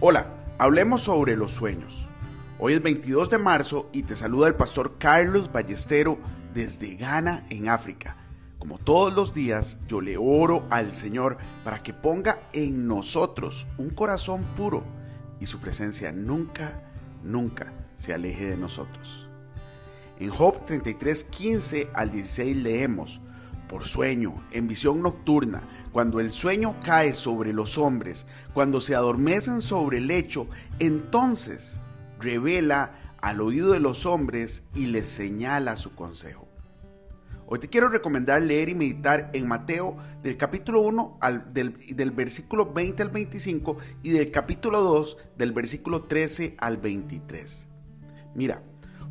Hola, hablemos sobre los sueños. Hoy es 22 de marzo y te saluda el pastor Carlos Ballestero desde Ghana, en África. Como todos los días, yo le oro al Señor para que ponga en nosotros un corazón puro y su presencia nunca, nunca se aleje de nosotros. En Job 33, 15 al 16 leemos, por sueño, en visión nocturna, cuando el sueño cae sobre los hombres, cuando se adormecen sobre el lecho, entonces revela al oído de los hombres y les señala su consejo. Hoy te quiero recomendar leer y meditar en Mateo del capítulo 1 al, del, del versículo 20 al 25 y del capítulo 2 del versículo 13 al 23. Mira,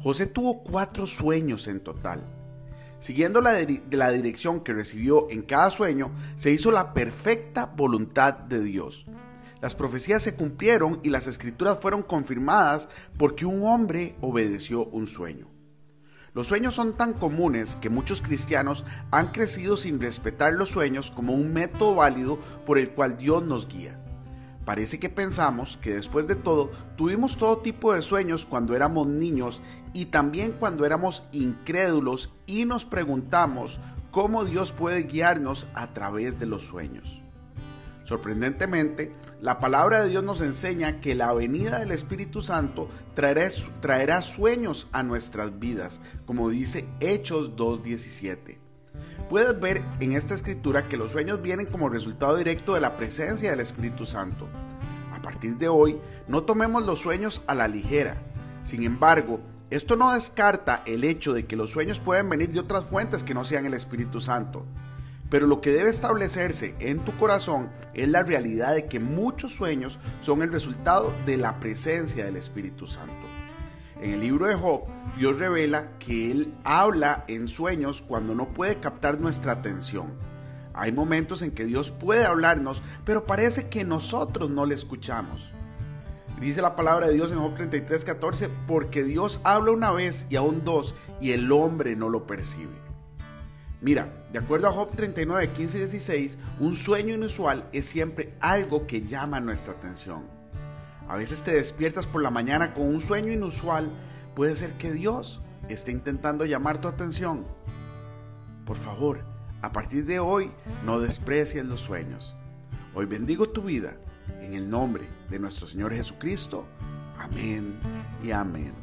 José tuvo cuatro sueños en total Siguiendo la, la dirección que recibió en cada sueño, se hizo la perfecta voluntad de Dios. Las profecías se cumplieron y las escrituras fueron confirmadas porque un hombre obedeció un sueño. Los sueños son tan comunes que muchos cristianos han crecido sin respetar los sueños como un método válido por el cual Dios nos guía. Parece que pensamos que después de todo tuvimos todo tipo de sueños cuando éramos niños y también cuando éramos incrédulos y nos preguntamos cómo Dios puede guiarnos a través de los sueños. Sorprendentemente, la palabra de Dios nos enseña que la venida del Espíritu Santo traerá, sueños a nuestras vidas, como dice Hechos 2.17. Puedes ver en esta escritura que los sueños vienen como resultado directo de la presencia del Espíritu Santo. A partir de hoy, no tomemos los sueños a la ligera. Sin embargo, esto no descarta el hecho de que los sueños pueden venir de otras fuentes que no sean el Espíritu Santo. Pero lo que debe establecerse en tu corazón es la realidad de que muchos sueños son el resultado de la presencia del Espíritu Santo. En el libro de Job, Dios revela que Él habla en sueños cuando no puede captar nuestra atención. Hay momentos en que Dios puede hablarnos, pero parece que nosotros no le escuchamos. Dice la palabra de Dios en Job 33, 14, porque Dios habla una vez y aún dos, y el hombre no lo percibe. Mira, de acuerdo a Job 39, 15 y 16, un sueño inusual es siempre algo que llama nuestra atención. A veces te despiertas por la mañana con un sueño inusual. Puede ser que Dios esté intentando llamar tu atención. Por favor, a partir de hoy no desprecies los sueños. Hoy bendigo tu vida en el nombre de nuestro Señor Jesucristo. Amén y amén.